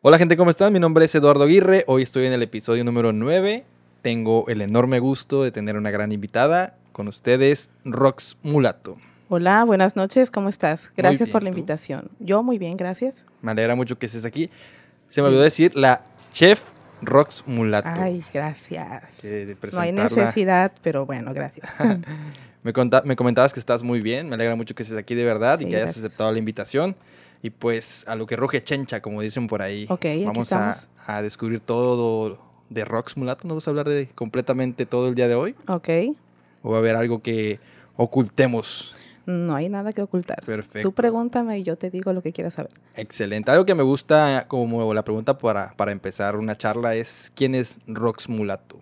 Hola gente, ¿cómo están? Mi nombre es Eduardo Aguirre. Hoy estoy en el episodio número 9. Tengo el enorme gusto de tener una gran invitada con ustedes, Rox Mulato. Hola, buenas noches, ¿cómo estás? Gracias bien, por la ¿tú? invitación. Yo muy bien, gracias. Me alegra mucho que estés aquí. Se me olvidó decir la chef Rox Mulato. Ay, gracias. No hay necesidad, pero bueno, gracias. Me, me comentabas que estás muy bien. Me alegra mucho que estés aquí de verdad y que hayas gracias. aceptado la invitación. Y pues a lo que ruge chencha, como dicen por ahí. Vamos a, a descubrir todo de Rox Mulato. ¿No vamos a hablar de completamente todo el día de hoy? ok, ¿O va a haber algo que ocultemos? no hay nada que ocultar. Perfecto. Tú pregúntame y yo te digo lo que quieras saber. Excelente. Algo que me gusta como la pregunta para, para empezar una charla es ¿quién es Rox Mulato?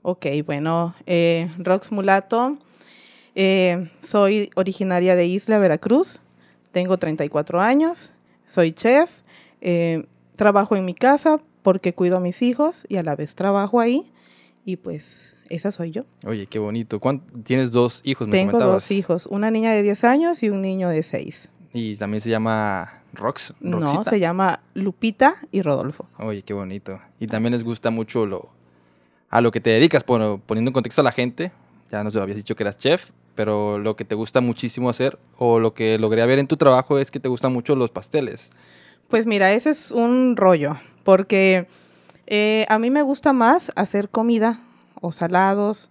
Ok, bueno, eh, Rox Mulato, eh, soy originaria de Isla Veracruz, tengo 34 años, soy chef, eh, trabajo en mi casa porque cuido a mis hijos y a la vez trabajo ahí y pues esa soy yo. Oye, qué bonito. ¿Cuán- Tienes dos hijos, me Tengo comentabas. dos hijos, una niña de 10 años y un niño de 6. Y también se llama Rox. No, Roxita. se llama Lupita y Rodolfo. Oye, qué bonito. Y también les gusta mucho lo a lo que te dedicas, pon- poniendo en contexto a la gente. Ya nos habías dicho que eras chef, pero lo que te gusta muchísimo hacer o lo que logré ver en tu trabajo es que te gustan mucho los pasteles. Pues mira, ese es un rollo, porque eh, a mí me gusta más hacer comida o salados,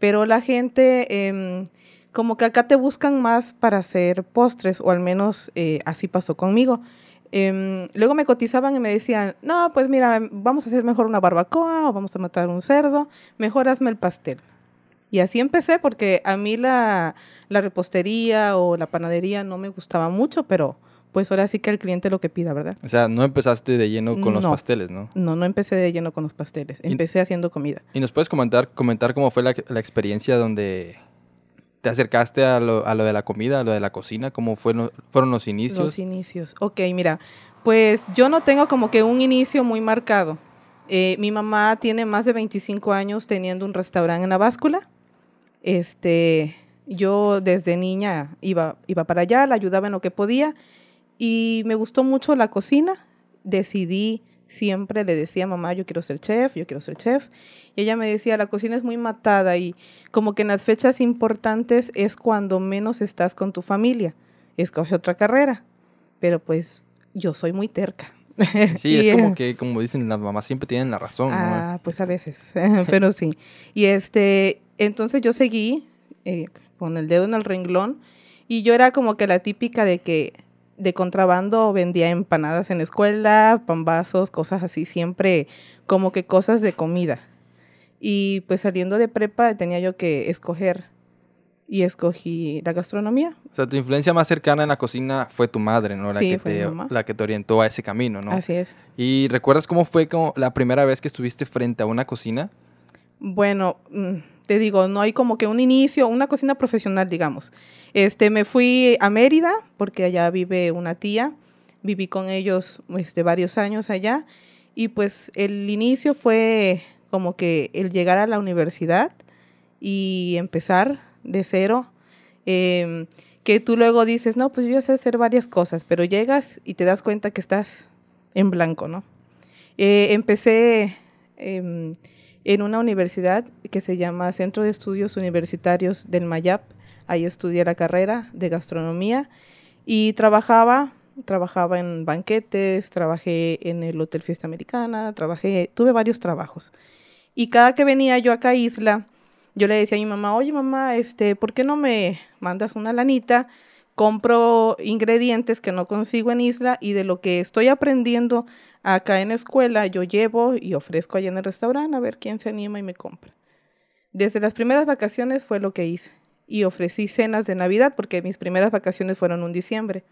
pero la gente em, como que acá te buscan más para hacer postres, o al menos eh, así pasó conmigo. Em, luego me cotizaban y me decían, no, pues mira, vamos a hacer mejor una barbacoa o vamos a matar un cerdo, mejor hazme el pastel. Y así empecé porque a mí la, la repostería o la panadería no me gustaba mucho, pero pues ahora sí que el cliente lo que pida, ¿verdad? O sea, no empezaste de lleno con los pasteles, ¿no? No, no empecé de lleno con los pasteles, Y- empecé haciendo comida. ¿Y nos puedes comentar, comentar cómo fue la, la experiencia donde te acercaste a lo, a lo de la comida, a lo de la cocina? ¿Cómo fueron, fueron los inicios? Los inicios. Ok, mira, pues yo no tengo como que un inicio muy marcado. Eh, mi mamá tiene más de 25 años teniendo un restaurante en la báscula. Este, yo desde niña iba, iba para allá, la ayudaba en lo que podía y me gustó mucho la cocina. Decidí, siempre le decía a mamá, yo quiero ser chef, yo quiero ser chef. Y ella me decía, la cocina es muy matada y como que en las fechas importantes es cuando menos estás con tu familia. Escoge otra carrera. Pero pues yo soy muy terca. Sí, Y, es como eh, que, como dicen, las mamás siempre tienen la razón, ¿no? Ah, pues a veces, pero sí. Y este, entonces yo seguí eh, con el dedo en el renglón y yo era como que la típica de que de contrabando vendía empanadas en la escuela, pambazos, cosas así, siempre como que cosas de comida. Y pues saliendo de prepa tenía yo que escoger y escogí la gastronomía. O sea, tu influencia más cercana en la cocina fue tu madre, ¿no? La, Sí, que, fue mi te, mamá. la que te orientó a ese camino, ¿no? Así es. ¿Y recuerdas cómo fue como la primera vez que estuviste frente a una cocina? Bueno, mm, te digo, no hay como que un inicio, una cocina profesional, digamos. Este, me fui a Mérida porque allá vive una tía. Viví con ellos este, varios años allá y pues el inicio fue como que el llegar a la universidad y empezar de cero. em, que tú luego dices, no, pues yo sé hacer varias cosas, pero llegas y te das cuenta que estás en blanco, ¿no? Eh, empecé em, en una universidad que se llama Centro de Estudios Universitarios del Mayap. Ahí estudié la carrera de gastronomía y trabajaba, trabajaba en banquetes, trabajé en el Hotel Fiesta Americana, trabajé, tuve varios trabajos. Y cada que venía yo acá a Isla, yo le decía a mi mamá, oye mamá, este, ¿por qué no me mandas una lanita? Compro ingredientes que no consigo en Isla y de lo que estoy aprendiendo acá en la escuela, yo llevo y ofrezco allá en el restaurante a ver quién se anima y me compra. Desde las primeras vacaciones fue lo que hice y ofrecí cenas de Navidad porque mis primeras vacaciones fueron un diciembre.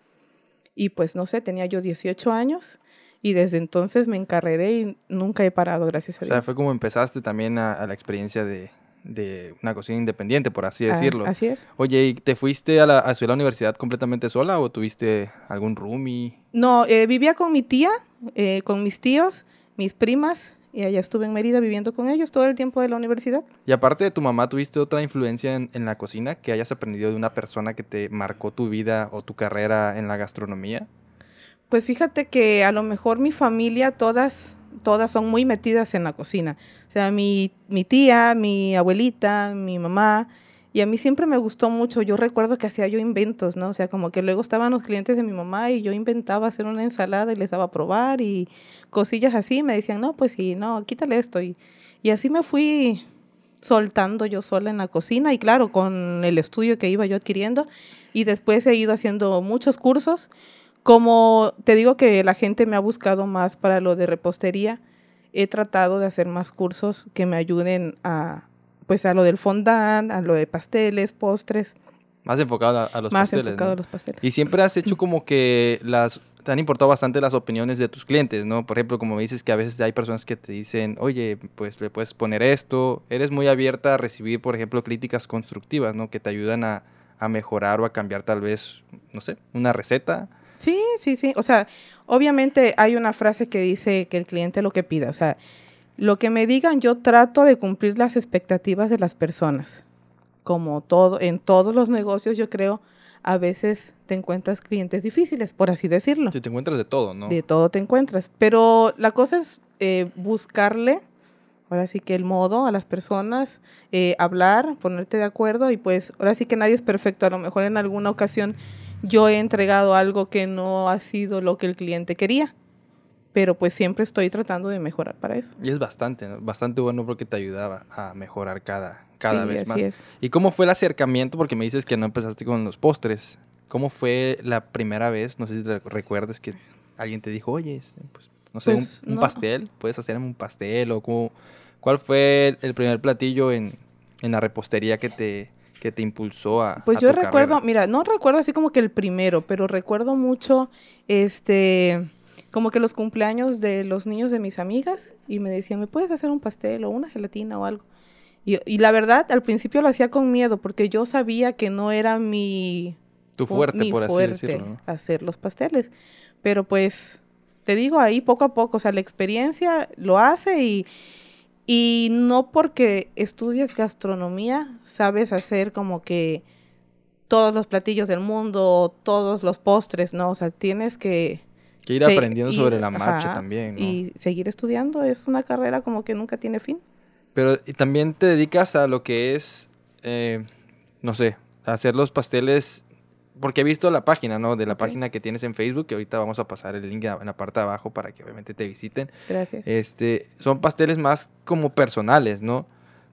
Y pues no sé, tenía yo 18 años y desde entonces me encarreré y nunca he parado, gracias a O sea, Dios. fue como empezaste también a, a la experiencia de, de una cocina independiente, por así Ah, decirlo. así es. Oye, ¿y te fuiste a la, a estudiar a la universidad completamente sola o tuviste algún roomie? No, eh, vivía con mi tía, eh, con mis tíos, mis primas, y allá estuve en Mérida viviendo con ellos todo el tiempo de la universidad. Y aparte de tu mamá, ¿tuviste otra influencia en, en la cocina que hayas aprendido de una persona que te marcó tu vida o tu carrera en la gastronomía? Pues fíjate que a lo mejor mi familia, todas, todas son muy metidas en la cocina. O sea, mi, mi tía, mi abuelita, mi mamá, y a mí siempre me gustó mucho. Yo recuerdo que hacía yo inventos, ¿no? O sea, como que luego estaban los clientes de mi mamá y yo inventaba hacer una ensalada y les daba a probar y cosillas así. Me decían, no, pues sí, no, quítale esto. Y, y así me fui soltando yo sola en la cocina y claro, con el estudio que iba yo adquiriendo. Y después he ido haciendo muchos cursos como te digo que la gente me ha buscado más para lo de repostería, he tratado de hacer más cursos que me ayuden a, pues a lo del fondant, a lo de pasteles, postres. Más enfocado a, los más pasteles. enfocado ¿no? a los pasteles. Y siempre has hecho como que las te han importado bastante las opiniones de tus clientes, ¿no? Por ejemplo, como me dices que a veces hay personas que te dicen, oye, pues le puedes poner esto. Eres muy abierta a recibir, por ejemplo, críticas constructivas, ¿no? Que te ayudan a, a mejorar o a cambiar tal vez, no sé, una receta. Sí, sí, sí. O sea, obviamente hay una frase que dice que el cliente lo que pida. O sea, lo que me digan, yo trato de cumplir las expectativas de las personas. Como todo, en todos los negocios, yo creo, a veces te encuentras clientes difíciles, por así decirlo. Si te encuentras de todo, ¿no? De todo te encuentras. Pero la cosa es eh, buscarle, ahora sí que el modo a las personas, eh, hablar, ponerte de acuerdo y pues ahora sí que nadie es perfecto. A lo mejor en alguna ocasión yo he entregado algo que no ha sido lo que el cliente quería, pero pues siempre estoy tratando de mejorar para eso. Y es bastante, ¿no? bastante bueno porque te ayudaba a mejorar cada, cada Sí, vez más. es. ¿Y cómo fue el acercamiento? Porque me dices que no empezaste con los postres. ¿Cómo fue la primera vez? No sé si te recuerdas que alguien te dijo, oye, este, pues, no sé, Pues, un, un no. pastel, puedes hacerme un pastel o cómo- cuál fue el primer platillo en, en la repostería que te, que te impulsó a Pues a yo tu recuerdo, carrera? mira, no recuerdo así como que el primero, pero recuerdo mucho, este, como que los cumpleaños de los niños de mis amigas y me decían, ¿me puedes hacer un pastel o una gelatina o algo? Y, y la verdad, al principio lo hacía con miedo porque yo sabía que no era mi, Tu fu- fuerte, mi por así fuerte decirlo. ¿no? hacer los pasteles. Pero pues, te digo, ahí poco a poco, o sea, la experiencia lo hace y, y no porque estudies gastronomía sabes hacer como que todos los platillos del mundo, todos los postres, ¿no? O sea, tienes que... Que ir aprendiendo sobre la marcha ajá, también, ¿no? Y seguir estudiando es una carrera como que nunca tiene fin. Pero y también te dedicas a lo que es, eh, no sé, hacer los pasteles, porque he visto la página, ¿no? De la página que tienes en Facebook, que ahorita vamos a pasar el link en la parte de abajo para que obviamente te visiten. Gracias. Este, son pasteles más como personales, ¿no?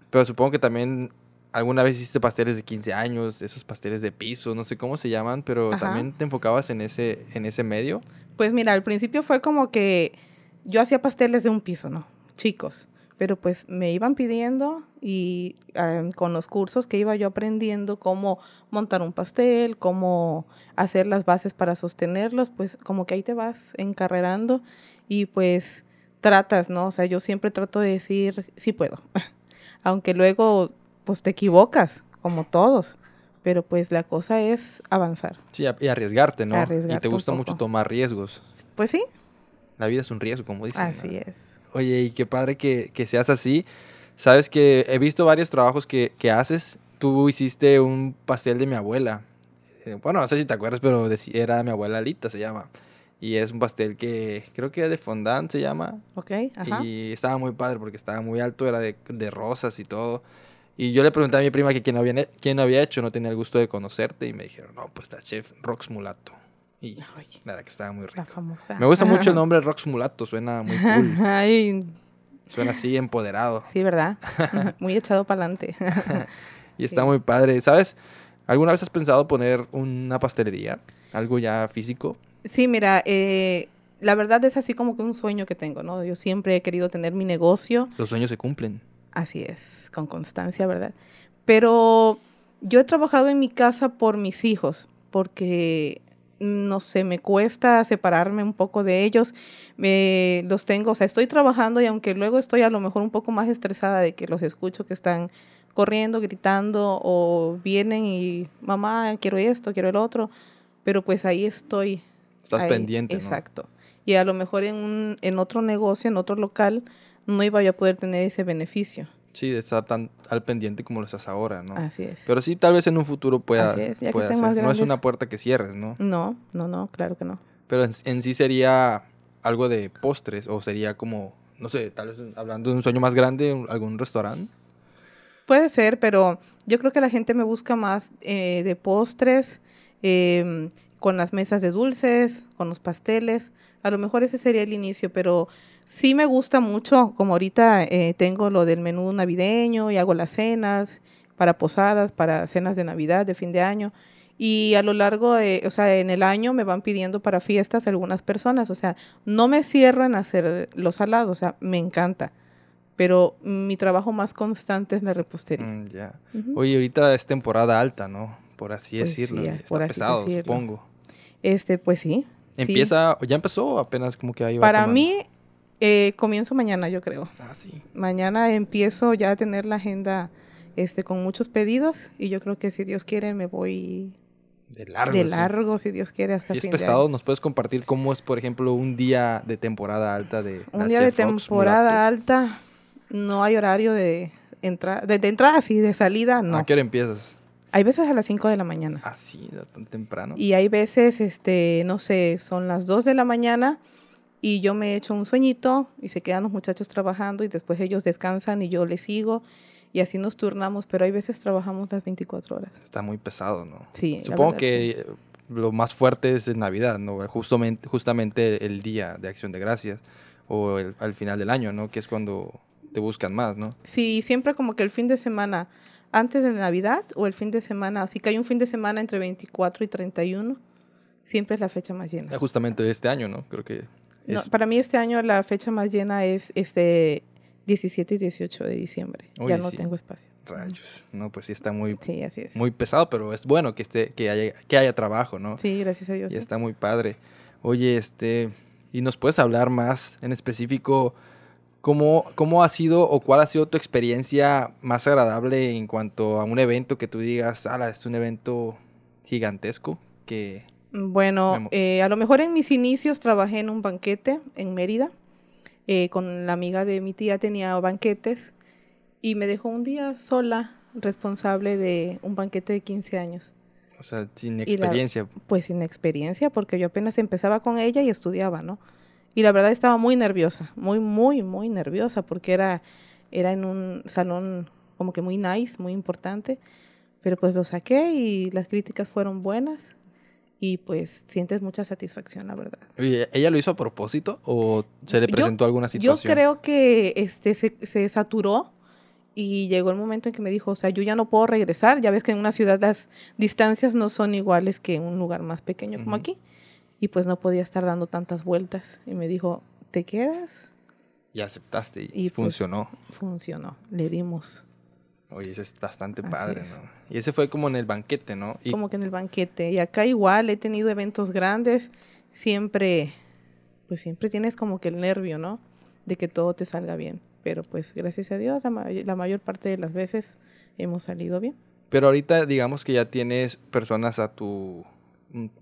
Pero supongo que también alguna vez hiciste pasteles de 15 años, esos pasteles de piso, no sé cómo se llaman, pero Ajá. también te enfocabas en ese, en ese medio. Pues mira, al principio fue como que yo hacía pasteles de un piso, ¿no? Chicos. Pero pues me iban pidiendo y ah, con los cursos que iba yo aprendiendo cómo montar un pastel, cómo hacer las bases para sostenerlos, pues como que ahí te vas encarrerando y pues tratas, ¿no? O sea, yo siempre trato de decir, sí puedo. Aunque luego pues te equivocas, como todos. Pero pues la cosa es avanzar. Sí, y arriesgarte, ¿no? y Arriesgarte te un gusta mucho tomar riesgos. Pues sí, La vida es un riesgo, como dicen. ¿no? así es. Oye, y qué padre que, que seas así. Sabes que he visto varios trabajos que, que haces. Tú hiciste un pastel de mi abuela. Eh, bueno, no sé si te acuerdas, pero era mi abuela Alita, se llama. Y es un pastel que creo que de fondant, se llama. Ok, ajá. Y estaba muy padre porque estaba muy alto, era de, de rosas y todo. Y yo le pregunté a mi prima que quién había, quién había hecho, no tenía el gusto de conocerte. Y me dijeron, no, pues la chef Rox Mulato. Y Ay, verdad que estaba muy la rico. famosa. Me gusta mucho el nombre Rox Mulato, suena muy cool. Ay, Suena así empoderado. sí, ¿verdad? Muy echado para adelante. Y está Sí. muy padre. ¿Sabes? ¿Alguna vez has pensado poner una pastelería? Algo ya físico. Sí, mira, eh, la verdad es así como que un sueño que tengo, ¿no? Yo siempre he querido tener mi negocio, Los sueños se cumplen. así es, con constancia, ¿verdad? Pero yo he trabajado en mi casa por mis hijos, porque, no sé, me cuesta separarme un poco de ellos. Me, los tengo, o sea, estoy trabajando y aunque luego estoy a lo mejor un poco más estresada de que los escucho que están corriendo, gritando o vienen y, mamá, quiero esto, quiero el otro, pero pues ahí estoy. Estás ahí, pendiente, ¿no? Exacto. Y a lo mejor en, un, en otro negocio, en otro local, no iba yo a poder tener ese beneficio. Sí, de estar tan al pendiente como lo estás ahora, ¿no? Así es. Pero sí, tal vez en un futuro pueda, Así es, ya que estén más No es una puerta que cierres, ¿no? No, no, no, claro que no. Pero en, en sí sería algo de postres o sería como, no sé, tal vez hablando de un sueño más grande, algún restaurante. Puede ser, pero yo creo que la gente me busca más eh, de postres, em, con las mesas de dulces, con los pasteles. A lo mejor ese sería el inicio, pero sí me gusta mucho, como ahorita eh, tengo lo del menú navideño y hago las cenas para posadas, para cenas de Navidad, de fin de año. Y a lo largo de, o sea, en el año me van pidiendo para fiestas algunas personas. O sea, no me cierro en hacer los salados, o sea, me encanta. Pero mi trabajo más constante es la repostería. Mm, ya. Ujú. Oye, ahorita es temporada alta, ¿no? Por así Pues decirlo. sí, ah, está por así pesado, decirlo. supongo. Este, pues sí. sí. Empieza, ¿ya empezó apenas como que ahí va Para tomando? mí, eh, comienzo mañana, yo creo. Ah, sí. Mañana empiezo ya a tener la agenda este, con muchos pedidos y yo creo que si Dios quiere me voy De largo. de sí. largo, si Dios quiere, hasta Y es fin de año. pesado, ¿nos puedes compartir cómo es, por ejemplo, un día de temporada alta de Un día de Ops temporada alta, no hay horario de entrada, de, de entrada sí, de salida no. ¿A qué hora empiezas? Hay veces a las 5 de la mañana. Ah, sí, tan temprano. Y hay veces, este, no sé, son las 2 de la mañana y yo me echo un sueñito y se quedan los muchachos trabajando y después ellos descansan y yo les sigo y así nos turnamos, pero hay veces trabajamos las 24 horas. Está muy pesado, ¿no? Sí, Supongo verdad, que eh, lo más fuerte es en Navidad, ¿no? Justamente, justamente el día de Acción de Gracias o el- al final del año, ¿no? Que es cuando te buscan más, ¿no? Sí, siempre como que el fin de semana antes de Navidad o el fin de semana, así que hay un fin de semana entre 24 y 31, siempre es la fecha más llena. Ah, Justamente este año, ¿no? Creo que No, es... para mí este año la fecha más llena es este 17 y 18 de diciembre. ya no sí. tengo espacio. Rayos. No, pues sí está muy, Sí, así es. muy pesado, pero es bueno que esté, que haya, que haya trabajo, ¿no? Sí, gracias a Dios. Y sí. está muy padre. Oye, este, ¿y nos puedes hablar más en específico cómo, cómo ha sido o cuál ha sido tu experiencia más agradable en cuanto a un evento que tú digas, ala, es un evento gigantesco que... Bueno, eh, a lo mejor en mis inicios trabajé en un banquete en Mérida. eh, con la amiga de mi tía tenía banquetes y me dejó un día sola responsable de un banquete de 15 años. O sea, sin la- experiencia. Pues sin experiencia, porque yo apenas empezaba con ella y estudiaba, ¿no? Y la verdad estaba muy nerviosa, muy, muy, muy nerviosa, porque era, era en un salón como que muy nice, muy importante. Pero pues lo saqué y las críticas fueron buenas y pues sientes mucha satisfacción, la verdad. Oye, ¿ella lo hizo a propósito o se le Yo- presentó alguna Yo situación? creo que este se, se saturó y llegó el momento en que me dijo, o sea, yo ya no puedo regresar. Ya ves que en una ciudad las distancias no son iguales que en un lugar más pequeño como Ujú. aquí. Y pues no podía estar dando tantas vueltas. Y me dijo, ¿te quedas? Y aceptaste y, Y pues- funcionó. Funcionó, le dimos. Oye, eso es bastante Así padre, es. ¿no? Y ese fue como en el banquete, ¿no? Y Como que en el banquete. Y acá igual he tenido eventos grandes. Siempre, pues siempre tienes como que el nervio, ¿no? De que todo te salga bien. Pero pues gracias a Dios, la, ma- la mayor parte de las veces hemos salido bien. Pero ahorita digamos que ya tienes personas a tu,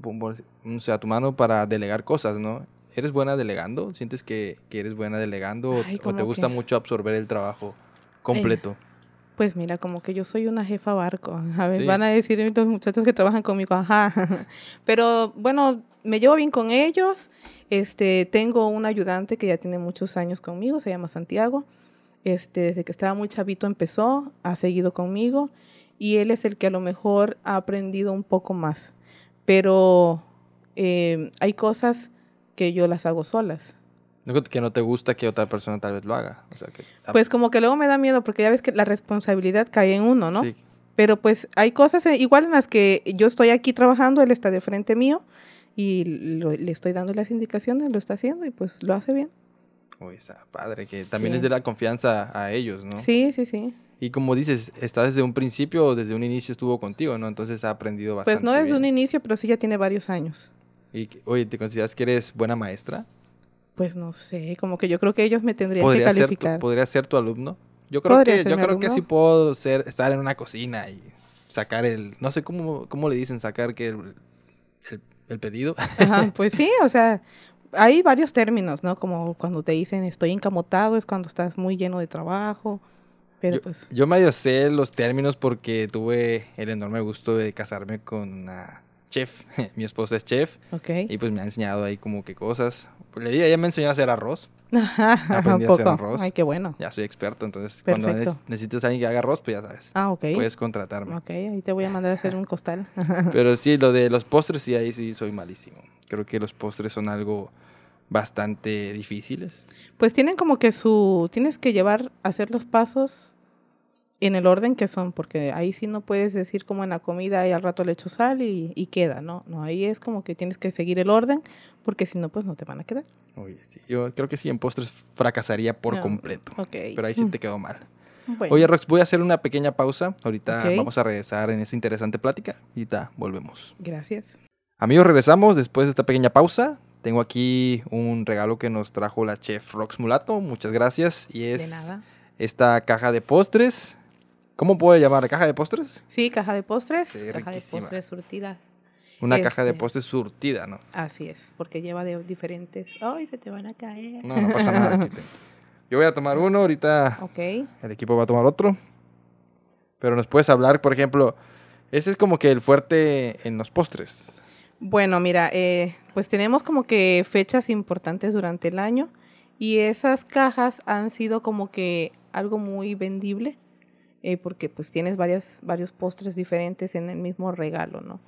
o sea, a tu mano para delegar cosas, ¿no? ¿Eres buena delegando? ¿Sientes que, que eres buena delegando o- Ay, o te gusta que- mucho absorber el trabajo completo? Pues mira, como que yo soy una jefa barco. A ver, Sí. van a decir los muchachos que trabajan conmigo, ajá. Pero bueno, me llevo bien con ellos. Este, tengo un ayudante que ya tiene muchos años conmigo, se llama Santiago. Este, desde que estaba muy chavito empezó, ha seguido conmigo y él es el que a lo mejor ha aprendido un poco más. Pero eh, hay cosas que yo las hago solas. No que no te gusta que otra persona tal vez lo haga. O sea, que, Pues como que luego me da miedo porque ya ves que la responsabilidad cae en uno, ¿no? sí. Pero pues hay cosas eh, igual en las que yo estoy aquí trabajando, él está de frente mío y lo- le estoy dando las indicaciones, lo está haciendo y pues lo hace bien. Uy, está padre, que también Sí. es de la confianza a ellos, ¿no? Sí, sí, sí. Y como dices, está desde un principio o desde un inicio estuvo contigo, ¿no? Entonces ha aprendido bastante Pues no desde bien. un inicio, pero sí ya tiene varios años. Y, oye, ¿te consideras que eres buena maestra? Pues no sé, como que yo creo que ellos me tendrían que ¿Podría ser, tu, calificar. ¿Podría ser tu alumno? Yo creo que, yo creo que sí puedo ser, estar en una cocina y sacar el... No sé cómo, cómo le dicen sacar que el, el, el pedido. Ajá, pues sí, o sea, hay varios términos, ¿no? Como cuando te dicen estoy encamotado, es cuando estás muy lleno de trabajo. Pero yo, pues, yo medio sé los términos porque tuve el enorme gusto de casarme con una chef. Mi esposa es chef Ok. y pues me ha enseñado ahí como que cosas. Pues le digo, ella me enseñó a hacer arroz. Ajá, Aprendí un a hacer arroz. Ay, qué bueno. Ya soy experto, entonces cuando neces- necesites a alguien que haga arroz, pues ya sabes. Ah, ok. Puedes contratarme. Ok, ahí te voy a mandar a hacer un costal. Pero sí, lo de los postres, sí, ahí sí soy malísimo. Creo que los postres son algo bastante difíciles. Pues tienen como que su, tienes que llevar, hacer los pasos en el orden que son, porque ahí sí no puedes decir como en la comida y al rato le echo sal y, y queda, ¿no? No, ahí es como que tienes que seguir el orden, porque si no, pues no te van a quedar. Oye, sí, yo creo que sí, en postres fracasaría por No, completo. Ok. Pero ahí sí Mm, te quedó mal. bueno. Oye, Rox, voy a hacer una pequeña pausa. Ahorita vamos a regresar en esa interesante plática. Y ahorita volvemos. Gracias. Amigos, regresamos después de esta pequeña pausa. Tengo aquí un regalo que nos trajo la chef Rox Mulato. Muchas gracias. Y es De nada. esta caja de postres. ¿Cómo puedo llamar? ¿Caja de postres? Sí, caja de postres. Ve caja de riquísima. postres surtida. Una caja de Este. postres surtida, ¿no? Así es, porque lleva de diferentes. ¡Ay, se te van a caer! No, no pasa nada. Yo voy a tomar uno, ahorita Ok. el equipo va a tomar otro. Pero nos puedes hablar, por ejemplo, ese es como que el fuerte en los postres. Bueno, mira, eh, pues tenemos como que fechas importantes durante el año y esas cajas han sido como que algo muy vendible eh, porque pues tienes varias, varios postres diferentes en el mismo regalo, ¿no?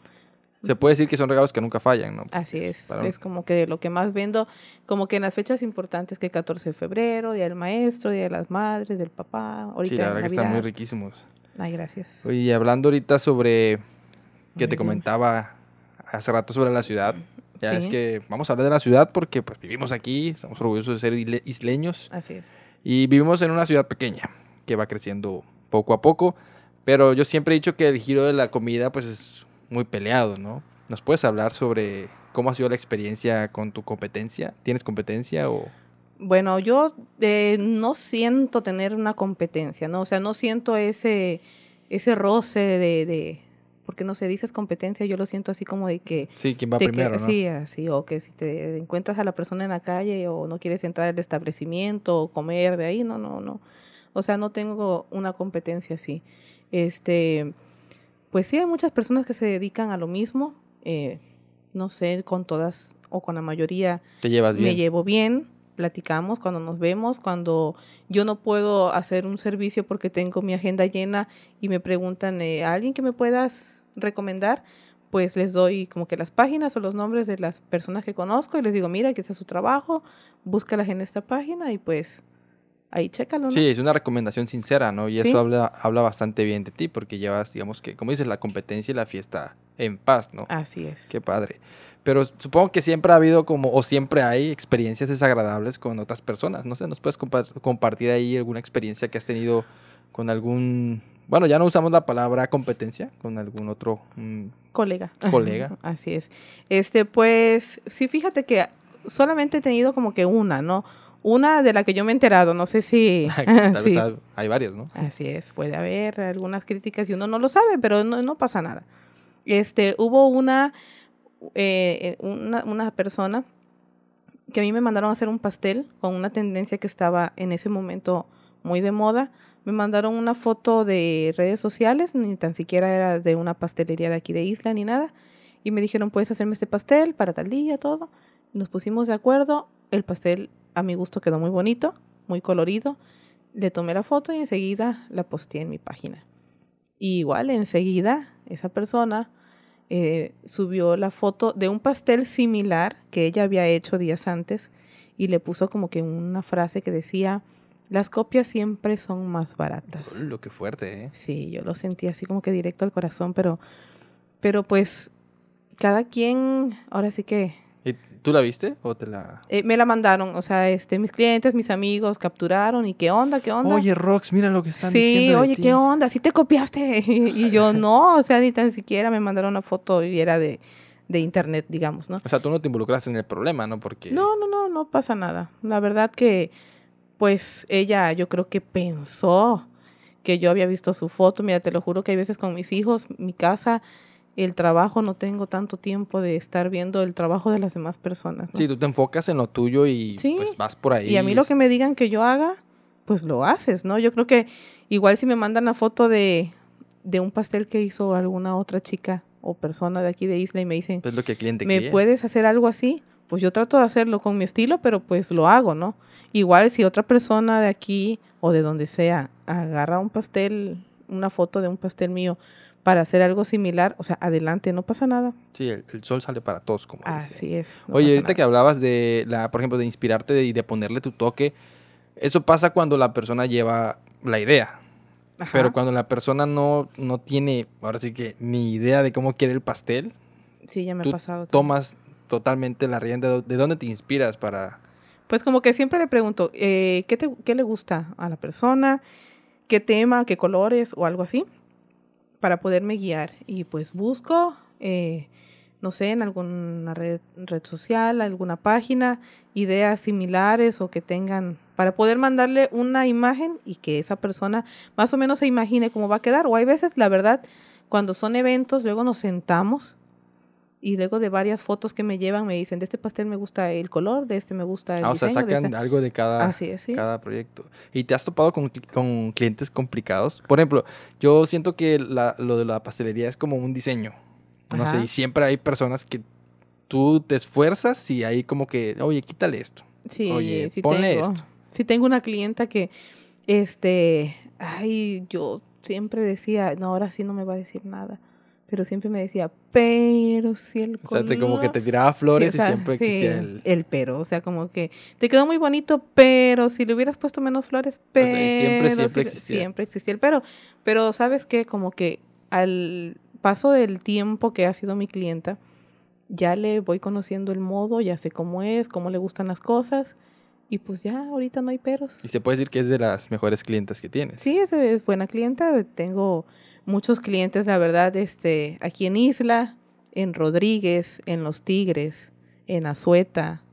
Se puede decir que son regalos que nunca fallan, ¿no? Así es, Para- es como que lo que más vendo, como que en las fechas importantes que 14 de febrero, Día del Maestro, Día de las Madres, del Papá, ahorita sí, la verdad que están muy riquísimos. Ay, gracias. Y hablando ahorita sobre que Muy te bien. comentaba hace rato sobre la ciudad. Ya es Sí. que vamos a hablar de la ciudad porque pues vivimos aquí, estamos orgullosos de ser isleños Así es. y vivimos en una ciudad pequeña que va creciendo poco a poco, pero yo siempre he dicho que el giro de la comida pues es muy peleado, ¿no? ¿Nos puedes hablar sobre cómo ha sido la experiencia con tu competencia? ¿Tienes competencia o...? Bueno, yo eh, no siento tener una competencia, ¿no? O sea, no siento ese, ese roce de, de, porque no sé, dices competencia, yo lo siento así como de que, Sí, ¿quién va de que- primero, no? sí, así, o que si te encuentras a la persona en la calle o no quieres entrar al establecimiento o comer de ahí, no, no, no. O sea, no tengo una competencia así. Este, pues sí, hay muchas personas que se dedican a lo mismo, eh, no sé, con todas o con la mayoría Te llevas me bien. llevo bien, platicamos cuando nos vemos, cuando yo no puedo hacer un servicio porque tengo mi agenda llena y me preguntan, eh, ¿a alguien que me puedas recomendar? Pues les doy como que las páginas o los nombres de las personas que conozco y les digo, mira, aquí está su trabajo, búscalas en esta página y pues ahí chécalo, ¿no? Sí, es una recomendación sincera, ¿no? Y Sí. eso habla, habla bastante bien de ti, porque llevas, digamos que, como dices, la competencia y la fiesta en paz, ¿no? Así es. Qué padre. Pero supongo que siempre ha habido como, o siempre hay experiencias desagradables con otras personas. No sé, ¿nos puedes compa- compartir ahí alguna experiencia que has tenido con algún, bueno, ya no usamos la palabra competencia, con algún otro mm, Colega. Colega. Así es. Este, pues, sí, fíjate que solamente he tenido como que una, ¿no? Una de la que yo me he enterado, no sé si... Tal vez sí. hay, varias, ¿no? Así es, puede haber algunas críticas y uno no lo sabe, pero no, no pasa nada. Este, hubo una, eh, una, una persona que a mí me mandaron a hacer un pastel con una tendencia que estaba en ese momento muy de moda. Me mandaron una foto de redes sociales, ni tan siquiera era de una pastelería de aquí de Isla ni nada. Y me dijeron, puedes hacerme este pastel para tal día, todo. Nos pusimos de acuerdo. El pastel a mi gusto quedó muy bonito, muy colorido. Le tomé la foto y enseguida la posteé en mi página. Y igual enseguida esa persona eh, subió la foto de un pastel similar que ella había hecho días antes y le puso como que una frase que decía, las copias siempre son más baratas. Lo que fuerte, ¿eh? Sí, yo lo sentí así como que directo al corazón, pero, pero pues cada quien, ahora sí que ¿Y tú la viste o te la...? eh, me la mandaron, o sea, este, mis clientes, mis amigos capturaron y qué onda, qué onda. Oye, Rox, mira lo que están sí, diciendo de oye, ti. qué onda, sí te copiaste. y yo no, o sea, ni tan siquiera me mandaron una foto y era de, de internet, digamos, ¿no? O sea, tú no te involucraste en el problema, ¿no? Porque... No, no, no, no pasa nada. La verdad que, pues, ella yo creo que pensó que yo había visto su foto. Mira, te lo juro que hay veces con mis hijos, mi casa, el trabajo, no tengo tanto tiempo de estar viendo el trabajo de las demás personas. ¿no? Sí, tú te enfocas en lo tuyo y Sí. pues vas por ahí. Y a mí lo que me digan que yo haga, pues lo haces, ¿no? Yo creo que igual si me mandan la foto de, de un pastel que hizo alguna otra chica o persona de aquí de Isla y me dicen, Es lo que el cliente ¿me quiere. puedes hacer algo así? Pues yo trato de hacerlo con mi estilo, pero pues lo hago, ¿no? Igual si otra persona de aquí o de donde sea agarra un pastel, una foto de un pastel mío para hacer algo similar, o sea, adelante, no pasa nada. Sí, el, el sol sale para todos, como. Así es. no Oye, ahorita nada. que hablabas de, la, por ejemplo, de inspirarte y de ponerle tu toque, eso pasa cuando la persona lleva la idea. Ajá. Pero cuando la persona no, no tiene, ahora sí que, ni idea de cómo quiere el pastel, Sí, ya me ha pasado. también. tomas totalmente la rienda. ¿De dónde te inspiras para...? Pues como que siempre le pregunto, eh, ¿qué, te- ¿qué le gusta a la persona? ¿Qué tema? ¿Qué colores? O algo así, para poderme guiar. Y pues busco, eh, no sé, en alguna red, red social, alguna página, ideas similares o que tengan, para poder mandarle una imagen y que esa persona más o menos se imagine cómo va a quedar. O hay veces, la verdad, cuando son eventos, luego nos sentamos y luego de varias fotos que me llevan me dicen, de este pastel me gusta el color, de este me gusta el Ah, o sea, de sacan ese-". algo de cada, Así es, sí. cada proyecto. ¿Y te has topado con, con clientes complicados? Por ejemplo, yo siento que la- lo de la pastelería es como un diseño. No sé, y siempre hay personas que tú te esfuerzas y ahí como que, oye, quítale esto. Sí, Oye, sí ponle tengo. esto. Sí tengo una clienta que, este, ay, yo siempre decía, no, ahora sí no me va a decir nada. Pero siempre me decía, pero si el O sea, te, como que color-". te tiraba Sí, flores o sea, y siempre sí, existía el... pero, o sea, como que te quedó muy bonito, pero si le hubieras puesto menos flores, pero sea, y siempre, si siempre existía. siempre existía el pero. Pero, ¿sabes qué? Como que al paso del tiempo que ha sido mi clienta, ya le voy conociendo el modo, ya sé cómo es, cómo le gustan las cosas, y pues ya ahorita no hay peros. Y se puede decir que es de las mejores clientes que tienes. Sí, es, es buena clienta. Tengo muchos clientes, la verdad, este, aquí en Isla, en Rodríguez, en Los Tigres, en Azueta,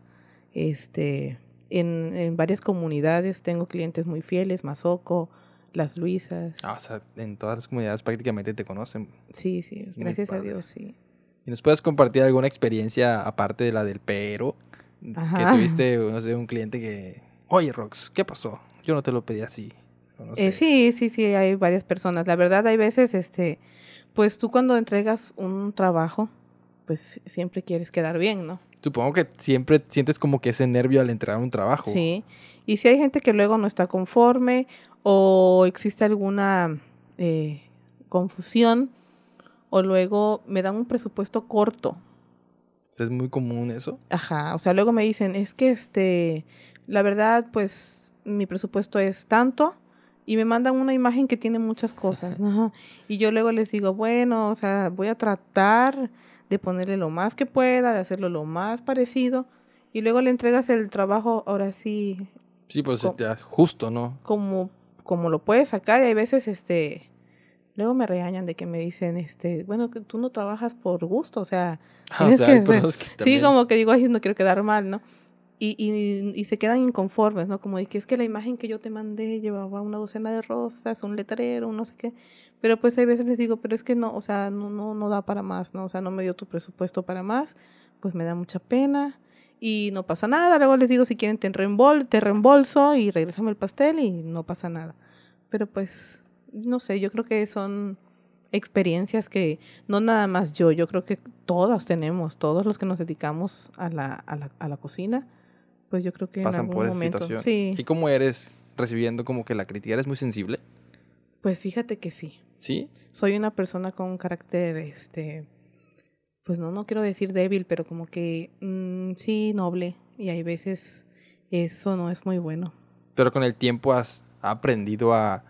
este, en, en varias comunidades tengo clientes muy fieles, Mazoco, Las Luisas. Ah, o sea, en todas las comunidades prácticamente te conocen. Sí, sí, gracias a. Dios, sí. ¿Y nos puedes compartir alguna experiencia aparte de la del pero? Ajá. Que tuviste, no sé, un cliente que... Oye, Rox, ¿qué pasó? Yo no te lo pedí así. No Eh, sí, sí, sí, hay varias personas. La verdad, hay veces, este, pues tú cuando entregas un trabajo, pues siempre quieres quedar bien, ¿no? Supongo que siempre sientes como que ese nervio al entregar un trabajo. Sí, y si hay gente que luego no está conforme o existe alguna eh, confusión o luego me dan un presupuesto corto. Es muy común eso. Ajá, o sea, luego me dicen, es que este, la verdad, pues mi presupuesto es tanto y me mandan una imagen que tiene muchas cosas. Ajá. Y yo luego les digo, bueno, o sea, voy a tratar de ponerle lo más que pueda, de hacerlo lo más parecido. Y luego le entregas el trabajo, ahora sí, Sí, pues este, justo, ¿no? como, como lo puedes sacar. Y hay veces, este, luego me regañan de que me dicen, este, bueno, que tú no trabajas por gusto, o sea, Ah, o sea, que personas que Sí, como que digo, ay, no quiero quedar mal, ¿no? Y, y, y se quedan inconformes, ¿no? Como de que es que la imagen que yo te mandé llevaba una docena de rosas, un letrero, un no sé qué. Pero pues hay veces les digo, pero es que no, o sea, no, no, no da para más, ¿no? O sea, no me dio tu presupuesto para más, pues me da mucha pena y no pasa nada. Luego les digo, si quieren te, reembol te reembolso y regresame el pastel y no pasa nada. Pero pues, no sé, yo creo que son experiencias que no nada más yo, yo creo que todas tenemos, todos los que nos dedicamos a la, a la, a la cocina, pues yo creo que pasan en algún por esa momento, situación. sí, ¿Y cómo eres recibiendo como que la crítica? ¿Eres muy sensible? pues fíjate que sí. ¿Sí? Soy una persona con un carácter, este, pues no, no quiero decir débil, pero como que mm, sí, noble, y hay veces eso no es muy bueno. Pero con el tiempo has aprendido a,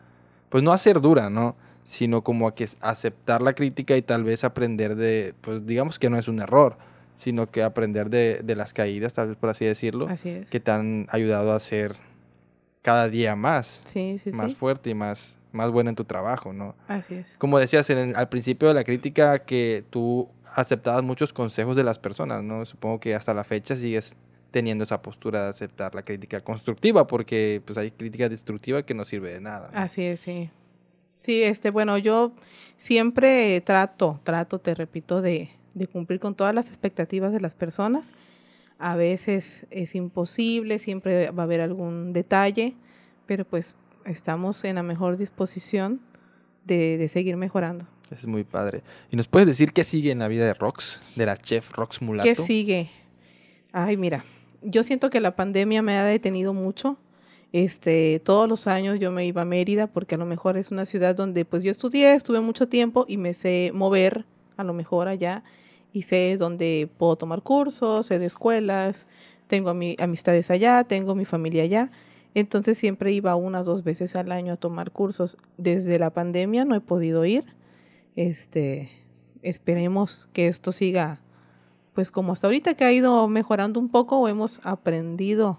pues no a ser dura, ¿no? Sino como a que aceptar la crítica y tal vez aprender de, pues digamos que no es un error, sino que aprender de, de las caídas, tal vez por así decirlo, Así es. que te han ayudado a ser cada día más, Sí, sí, más sí. fuerte y más, más bueno en tu trabajo, ¿no? Así es. Como decías en al principio de la crítica, que tú aceptabas muchos consejos de las personas, ¿no? Supongo que hasta la fecha sigues teniendo esa postura de aceptar la crítica constructiva, porque pues hay crítica destructiva que no sirve de nada. ¿no? Así es, sí. Sí, este, bueno, yo siempre trato, trato, te repito, de, de cumplir con todas las expectativas de las personas. A veces es imposible, siempre va a haber algún detalle, pero pues estamos en la mejor disposición de, de seguir mejorando. Es muy padre. ¿Y nos puedes decir qué sigue en la vida de Rox, de la chef Rox Mulato? ¿Qué sigue? Ay, mira, yo siento que la pandemia me ha detenido mucho. Este, todos los años yo me iba a Mérida porque a lo mejor es una ciudad donde pues yo estudié, estuve mucho tiempo y me sé mover a lo mejor allá y sé dónde puedo tomar cursos, sé de escuelas, tengo mi, amistades allá, tengo mi familia allá. Entonces siempre iba una o dos veces al año a tomar cursos. Desde la pandemia no he podido ir. Este, esperemos que esto siga, pues como hasta ahorita que ha ido mejorando un poco, hemos aprendido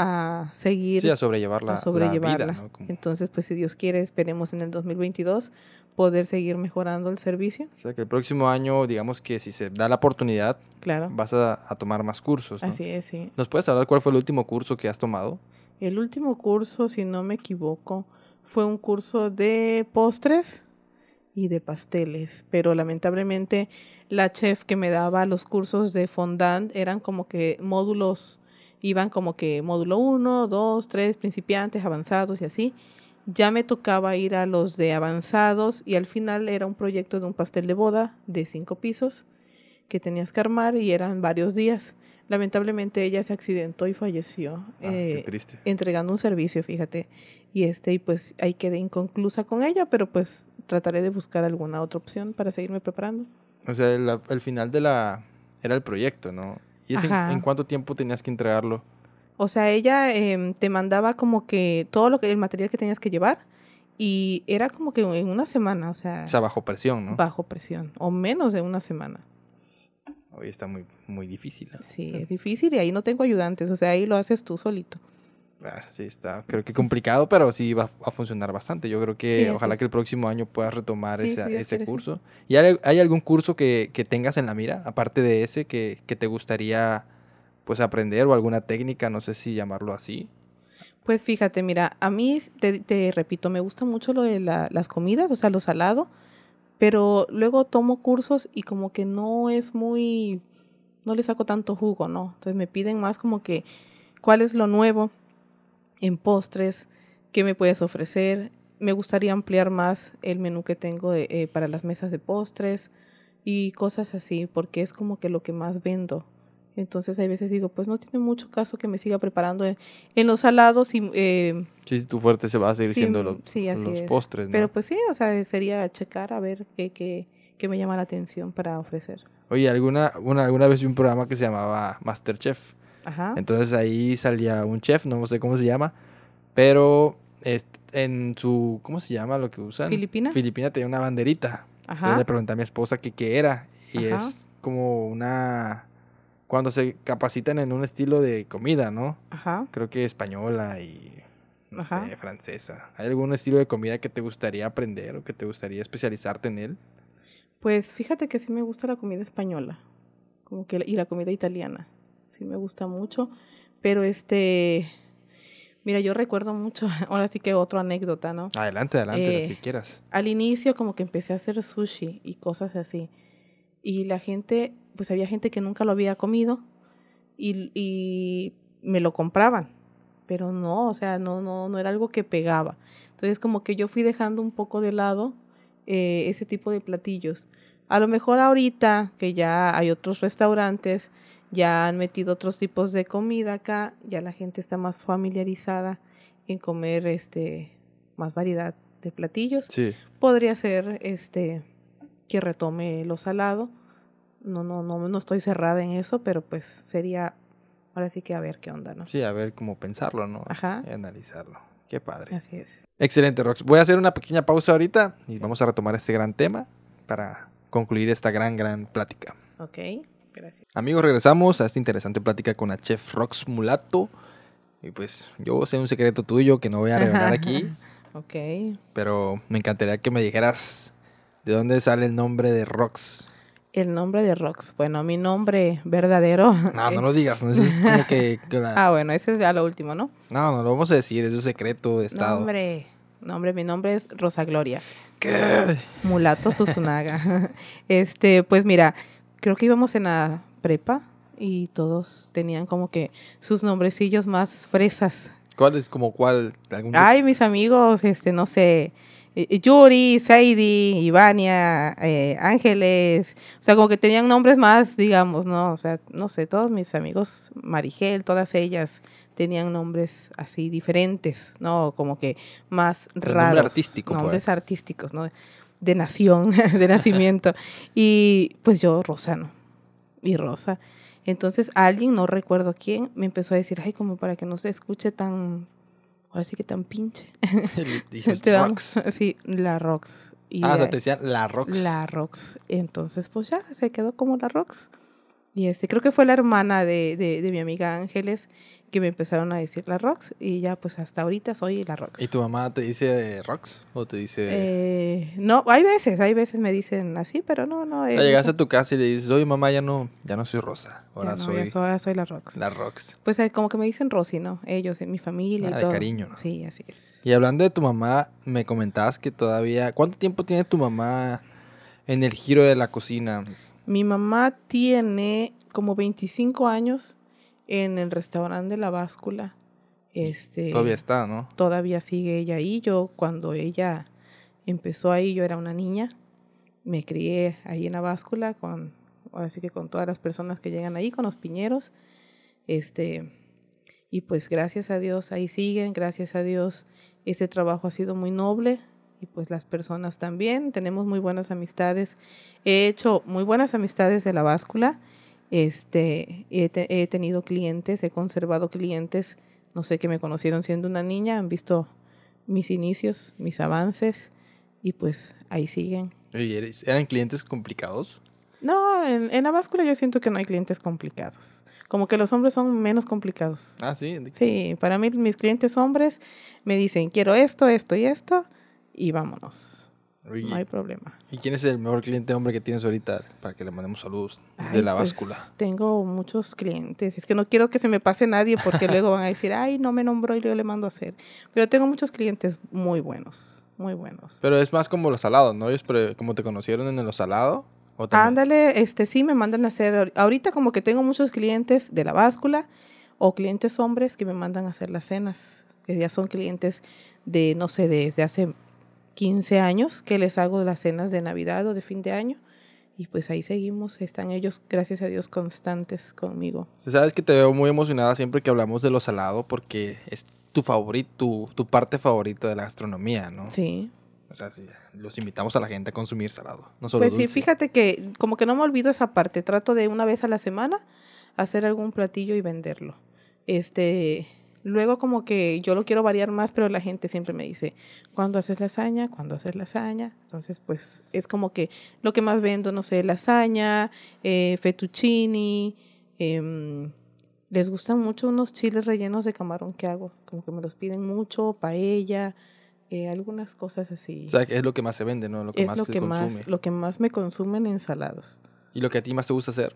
a seguir. Sí, a sobrellevar la, a sobrellevarla. la vida, ¿no? Como- Entonces, pues si Dios quiere, esperemos en el 2022 poder seguir mejorando el servicio. O sea, que el próximo año, digamos que si se da la oportunidad, Claro. vas a, a tomar más cursos, ¿no? Así es, sí. ¿Nos puedes hablar cuál fue el último curso que has tomado? El último curso, si no me equivoco, fue un curso de postres y de pasteles, pero lamentablemente la chef que me daba los cursos de fondant eran como que módulos, iban como que módulo 1, 2, 3, principiantes, avanzados y así. Ya me tocaba ir a los de avanzados y al final era un proyecto de un pastel de boda de cinco pisos que tenías que armar y eran varios días. Lamentablemente ella se accidentó y falleció. Ah, qué eh, triste. entregando un servicio, fíjate. Y este, y pues ahí quedé inconclusa con ella, pero pues trataré de buscar alguna otra opción para seguirme preparando. O sea, el, el final de la... Era el proyecto, ¿no? ¿Y en, cuánto tiempo tenías que entregarlo? O sea, ella em, te mandaba como que todo lo que el material que tenías que llevar y era como que en una semana, o sea, O sea, bajo presión, ¿no? bajo presión, o menos de una semana. Hoy está muy, muy difícil. ¿no? Sí, es difícil y ahí no tengo ayudantes, o sea, ahí lo haces tú solito. Ah, sí, está, creo que complicado, pero sí va a funcionar bastante. Yo creo que Sí, ojalá es. que el próximo año puedas retomar Sí, ese sí. curso. ¿Y hay, hay algún curso que, que tengas en la mira, aparte de ese, que, que te gustaría pues aprender o alguna técnica, no sé si llamarlo así? Pues fíjate, mira, a mí, te, te repito, me gusta mucho lo de la- las comidas, o sea, lo salado, pero luego tomo cursos y como que no es muy, no le saco tanto jugo, ¿no? Entonces me piden más como que, ¿cuál es lo nuevo en postres? ¿Qué me puedes ofrecer? Me gustaría ampliar más el menú que tengo de- eh, para las mesas de postres y cosas así, porque es como que lo que más vendo. Entonces hay veces digo, pues no tiene mucho caso que me siga preparando en, en los salados y... eh, Sí, tu fuerte se va a seguir Sí, siendo los, sí, así los postres, ¿no? pero pues sí, o sea, sería checar a ver qué, qué, qué me llama la atención para ofrecer. Oye, alguna, una, alguna vez vi un programa que se llamaba Masterchef. Ajá. Entonces ahí salía un chef, no sé cómo se llama, pero est- en su, ¿cómo se llama lo que usan? ¿Filipina? Filipina tenía una banderita. Entonces le pregunté a mi esposa que qué era. Y Ajá. es como una... Cuando se capacitan en un estilo de comida, ¿no? Ajá. Creo que española y... No Ajá. sé, francesa. ¿Hay algún estilo de comida que te gustaría aprender o que te gustaría especializarte en él? Pues fíjate que sí me gusta la comida española, como que y la comida italiana, sí me gusta mucho, pero este, mira, yo recuerdo mucho, ahora sí que otra anécdota, ¿no? Adelante, adelante, las Eh, que quieras. Al inicio como que empecé a hacer sushi y cosas así, y la gente, pues había gente que nunca lo había comido y, y me lo compraban, pero no, o sea, no, no, no era algo que pegaba. Entonces como que yo fui dejando un poco de lado eh, ese tipo de platillos. A lo mejor ahorita que ya hay otros restaurantes, ya han metido otros tipos de comida acá, ya la gente está más familiarizada en comer este más variedad de platillos. Sí. Podría ser este que retome lo salado. No, no, no, no estoy cerrada en eso, pero pues sería ahora sí que a ver qué onda, ¿no? Sí, a ver cómo pensarlo, ¿no? Ajá. Y analizarlo. Qué padre. Así es. Excelente, Rox. Voy a hacer una pequeña pausa ahorita y vamos a retomar este gran tema para concluir esta gran, gran plática. Ok, gracias. Amigos, regresamos a esta interesante plática con la chef Rox Mulato. Y pues yo sé un secreto tuyo que no voy a revelar aquí, Ok. pero me encantaría que me dijeras de dónde sale el nombre de Rox. El nombre de Rox. Bueno, mi nombre verdadero. No, no lo digas, no, eso es como que... que la- Ah, bueno, ese es ya lo último, ¿no? No, no lo vamos a decir, es un secreto de estado. Nombre. Nombre, mi nombre es Rosa Gloria. ¿Qué? Mulato Susunaga. este, pues mira, creo que íbamos en la prepa y todos tenían como que sus nombrecillos más fresas. ¿Cuál es como cuál? ¿Algún- Ay, mis amigos, este, no sé, eh, Yuri, Saidi, Ivania, eh, Ángeles, o sea, como que tenían nombres más, digamos, ¿no? O sea, no sé, todos mis amigos, Marigel, todas ellas tenían nombres así diferentes, ¿no? Como que más Pero raros. nombre artístico. Nombres artísticos, ¿no? De nación, de nacimiento. y pues yo, Rosano, y Rosa. Entonces alguien, no recuerdo quién, me empezó a decir, ay, como para que no se escuche tan, ahora sí que tan pinche. Te Rox. Sí, la Rox. Y Ah, te decían la Rox. la Rox. Entonces, pues ya, se quedó como la Rox. Y este, creo que fue la hermana de, de, de mi amiga Ángeles que me empezaron a decir la Rox. Y ya, pues hasta ahorita soy la Rox. ¿Y tu mamá te dice Rox? ¿O te dice.? Eh, no, hay veces, hay veces me dicen así, pero no, no. eh, sea, llegas a tu casa y le dices, oye mamá, ya no, ya no soy Rosa. Ahora no, soy ahora soy la Rox. la Rox. Pues eh, como que me dicen Rosy, ¿no? Ellos, eh, mi familia Ah, y de todo. cariño, ¿no? Sí, así es. Y hablando de tu mamá, me comentabas que todavía. ¿Cuánto tiempo tiene tu mamá en el giro de la cocina? Mi mamá tiene como 25 años en el restaurante de la báscula. Este, Todavía está, ¿no? todavía sigue ella ahí. Yo cuando ella empezó ahí, yo era una niña. Me crié ahí en la báscula con, ahora sí que con todas las personas que llegan ahí, con los piñeros. Este, y pues gracias a Dios ahí siguen, gracias a Dios ese trabajo ha sido muy noble y pues las personas también. Tenemos muy buenas amistades. He hecho muy buenas amistades de la báscula. Este, he, te- he tenido clientes, he conservado clientes, no sé, que me conocieron siendo una niña, han visto mis inicios, mis avances y pues ahí siguen. Oye, ¿eres- ¿Eran clientes complicados? No, en, en la báscula yo siento que no hay clientes complicados. Como que los hombres son menos complicados. Ah, sí. ¿De- Sí, para mí mis clientes hombres me dicen, quiero esto, esto y esto, y vámonos. Oye, No hay problema. ¿Y quién es el mejor cliente hombre que tienes ahorita? Para que le mandemos saludos Ay, la pues, báscula. tengo muchos clientes. Es que no quiero que se me pase nadie porque luego van a decir, ay, no me nombró y yo le mando a hacer. Pero tengo muchos clientes muy buenos, muy buenos. Pero es más como los salados, ¿no? Ellos como te conocieron en los salados. ¿o también? Ándale, este sí me mandan a hacer. ahor- Ahorita como que tengo muchos clientes de la báscula o clientes hombres que me mandan a hacer las cenas, que ya son clientes de, no sé, desde hace 15 años que les hago las cenas de Navidad o de fin de año. Y pues ahí seguimos, están ellos, gracias a Dios, constantes conmigo. Sabes que te veo muy emocionada siempre que hablamos de lo salado porque es tu favorito, tu, tu parte favorita de la gastronomía, ¿no? Sí. O sea, sí, los invitamos a la gente a consumir salado, no solo Pues sí, fíjate que como que no me olvido esa parte. Trato de una vez a la semana hacer algún platillo y venderlo. Este, luego como que yo lo quiero variar más, pero la gente siempre me dice, ¿cuándo haces lasaña? ¿Cuándo haces lasaña? Entonces, pues es como que lo que más vendo, no sé, lasaña, eh, fettuccini, em, les gustan mucho unos chiles rellenos de camarón que hago, como que me los piden mucho, paella, eh, algunas cosas así. O sea, que es lo que más se vende, ¿no? Lo que es más lo se que consume. más, lo que más me consumen en salados. Y lo que a ti más te gusta hacer.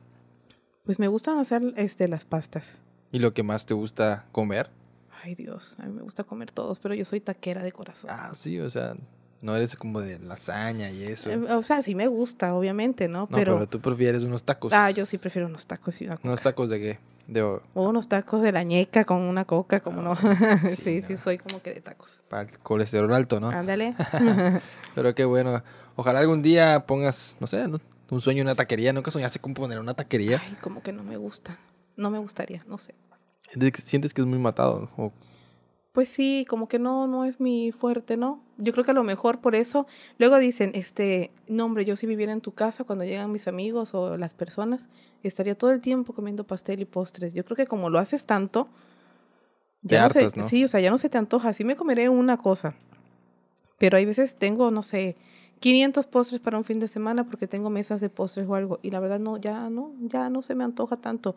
Pues me gustan hacer este, las pastas. Y lo que más te gusta comer. Ay Dios, a mí me gusta comer todos, pero yo soy taquera de corazón. Ah, sí, o sea, no eres como de lasaña y eso. Eh, o sea, sí me gusta, obviamente, ¿no? no, pero, tú prefieres unos tacos. ah, yo sí prefiero unos tacos y una coca. ¿Unos tacos de qué? De, O unos tacos de la ñeca con una coca, como no. sí, sí, sí, no. soy como que de tacos. para el colesterol alto, ¿no? Ándale. Pero qué bueno. Ojalá algún día pongas, no sé, ¿no? un sueño una taquería. ¿Nunca soñaste con poner una taquería? Ay, como que no me gusta. No me gustaría, no sé. Sientes que es muy matado. O, Pues sí, como que no, no es mi fuerte, ¿no? Yo creo que a lo mejor por eso, luego dicen, este, no hombre, yo si viviera en tu casa cuando llegan mis amigos o las personas, estaría todo el tiempo comiendo pastel y postres. Yo creo que como lo haces tanto, ya no hartas, se, ¿no? sí, o sea, ya no se te antoja. Sí me comeré una cosa, pero hay veces tengo, no sé, 500 postres para un fin de semana porque tengo mesas de postres o algo y la verdad no, ya no, ya no se me antoja tanto.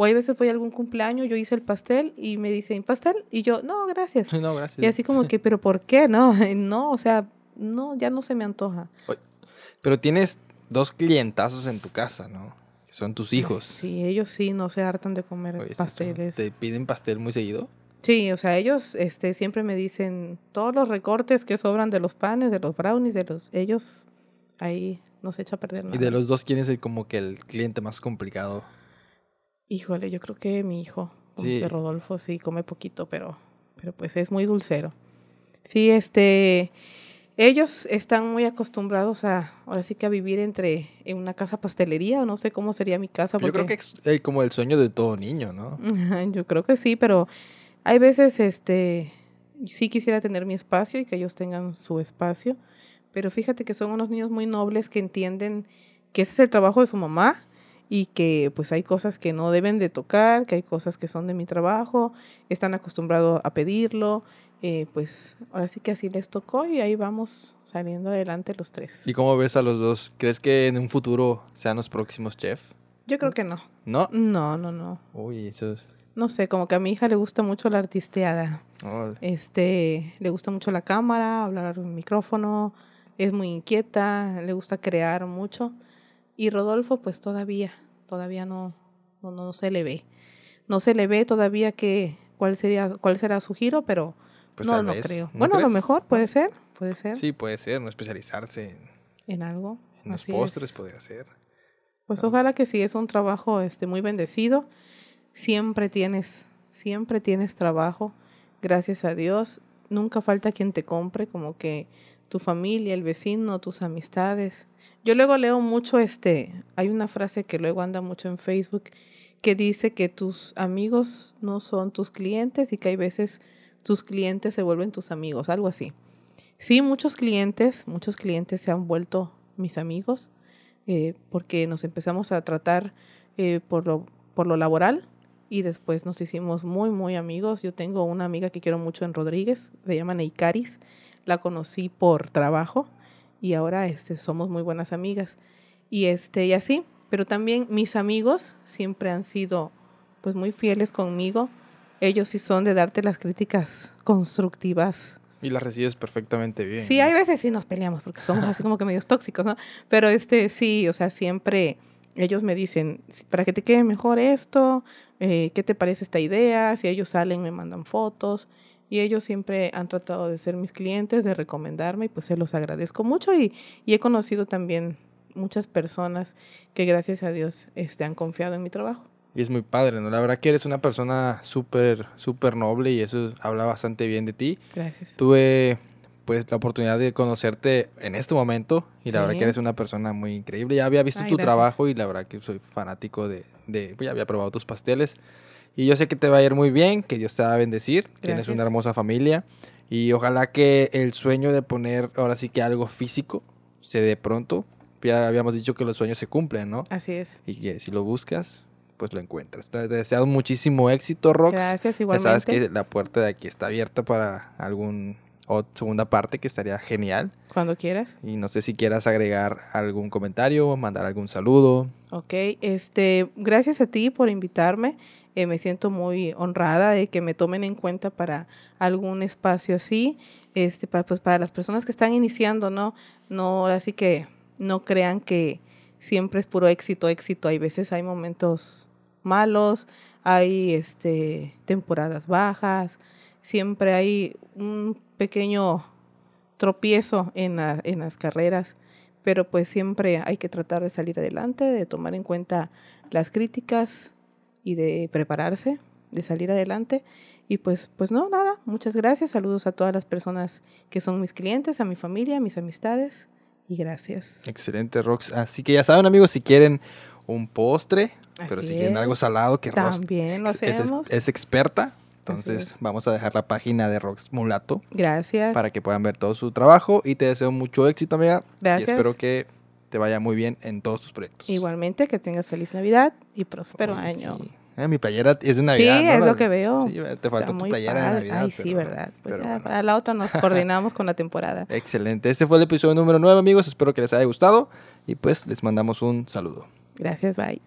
O hay veces voy a algún cumpleaños, yo hice el pastel y me dicen, ¿pastel? Y yo, no, gracias. no, gracias. Y así como que, pero ¿por qué? No, no, o sea, no, ya no se me antoja. Pero tienes dos clientazos en tu casa, ¿no? Que son tus hijos. Sí, ellos sí no se hartan de comer Oye, pasteles. ¿Te piden pastel muy seguido? Sí, o sea, ellos este, siempre me dicen todos los recortes que sobran de los panes, de los brownies, de los, ellos ahí no se echa a perder nada. Y de los dos, ¿quién es el, como que el cliente más complicado? Híjole, yo creo que mi hijo, Sí. que Rodolfo sí come poquito, pero, pero pues es muy dulcero. Sí, este, ellos están muy acostumbrados a, ahora sí que a vivir entre, en una casa pastelería, o no sé cómo sería mi casa. Yo creo que es eh, como el sueño de todo niño, ¿no? Yo creo que sí, pero hay veces, este, sí quisiera tener mi espacio y que ellos tengan su espacio, pero fíjate que son unos niños muy nobles que entienden que ese es el trabajo de su mamá y que pues hay cosas que no deben de tocar, que hay cosas que son de mi trabajo, están acostumbrados a pedirlo eh, pues ahora sí que así les tocó y ahí vamos saliendo adelante los tres. ¿Y cómo ves a los dos? ¿Crees que en un futuro sean los próximos chef? Yo creo que no. ¿No? No, no, no. Uy, eso es... No sé, como que a mi hija le gusta mucho la artisteada. Este, le gusta mucho la cámara, hablar un micrófono, es muy inquieta, le gusta crear mucho. Y Rodolfo, pues todavía, todavía no, no, no se le ve. No se le ve todavía que cuál sería, cuál será su giro, pero pues no, no creo. bueno, a lo mejor puede ser, puede ser. Sí, puede ser, no especializarse en, en algo. En los postres podría ser. Pues ojalá que sí, es un trabajo este, muy bendecido. Siempre tienes, siempre tienes trabajo, gracias a Dios. Nunca falta quien te compre, como que tu familia, el vecino, tus amistades. Yo luego leo mucho, este, hay una frase que luego anda mucho en Facebook que dice que tus amigos no son tus clientes y que hay veces tus clientes se vuelven tus amigos, algo así. Sí, muchos clientes, muchos clientes se han vuelto mis amigos eh, porque nos empezamos a tratar eh, por, lo, por lo laboral y después nos hicimos muy, muy amigos. Yo tengo una amiga que quiero mucho en Rodríguez, se llama Neikaris, la conocí por trabajo y ahora este, somos muy buenas amigas. Y, este, y así, pero también mis amigos siempre han sido pues muy fieles conmigo ellos sí son de darte las críticas constructivas. Y las recibes perfectamente bien. Sí, hay veces sí nos peleamos porque somos así como que medios tóxicos, ¿no? Pero este sí, o sea, siempre ellos me dicen, para que te quede mejor esto, eh, ¿qué te parece esta idea? Si ellos salen, me mandan fotos. Y ellos siempre han tratado de ser mis clientes, de recomendarme, y pues se los agradezco mucho. Y, y he conocido también muchas personas que gracias a Dios este, han confiado en mi trabajo. Y es muy padre, ¿no? La verdad que eres una persona súper, súper noble y eso habla bastante bien de ti. Gracias. Tuve pues la oportunidad de conocerte en este momento y la verdad que eres una persona muy increíble. Ya había visto tu trabajo y la verdad que soy fanático de, de, ya había probado tus pasteles y yo sé que te va a ir muy bien, que Dios te va a bendecir, tienes una hermosa familia y ojalá que el sueño de poner ahora sí que algo físico se dé pronto. Ya habíamos dicho que los sueños se cumplen, ¿no? Así es. Y que si lo buscas, pues lo encuentras. Te deseo muchísimo éxito, Rox. Gracias, igualmente. Ya sabes que la puerta de aquí está abierta para algún o segunda parte que estaría genial. Cuando quieras. Y no sé si quieras agregar algún comentario, mandar algún saludo. Ok, este, gracias a ti por invitarme. Eh, me siento muy honrada de que me tomen en cuenta para algún espacio así. Este, para, pues para las personas que están iniciando, ¿no? No, así que no crean que siempre es puro éxito, éxito. Hay veces hay momentos malos, hay este, temporadas bajas, siempre hay un pequeño tropiezo en, en las carreras, pero pues siempre hay que tratar de salir adelante, de tomar en cuenta las críticas y de prepararse, de salir adelante. Y pues, pues no, nada, muchas gracias, saludos a todas las personas que son mis clientes, a mi familia, a mis amistades y gracias. Excelente, Rox. Así que ya saben, amigos, si quieren un postre, pero si quieren algo salado, que También lo hacemos. Es, experta. Entonces vamos a dejar la página de Rox Mulato. Gracias. Para que puedan ver todo su trabajo y te deseo mucho éxito, amiga. Gracias. Y espero que te vaya muy bien en todos tus proyectos. Igualmente, que tengas feliz Navidad y próspero año. Eh, mi playera es de Navidad. Sí, es lo que veo. Sí, te falta tu playera de Navidad. Ay, sí, verdad. Pues ya, para la otra nos coordinamos con la temporada. Excelente. Este fue el episodio número 9, amigos. Espero que les haya gustado y pues les mandamos un saludo. Gracias, bye.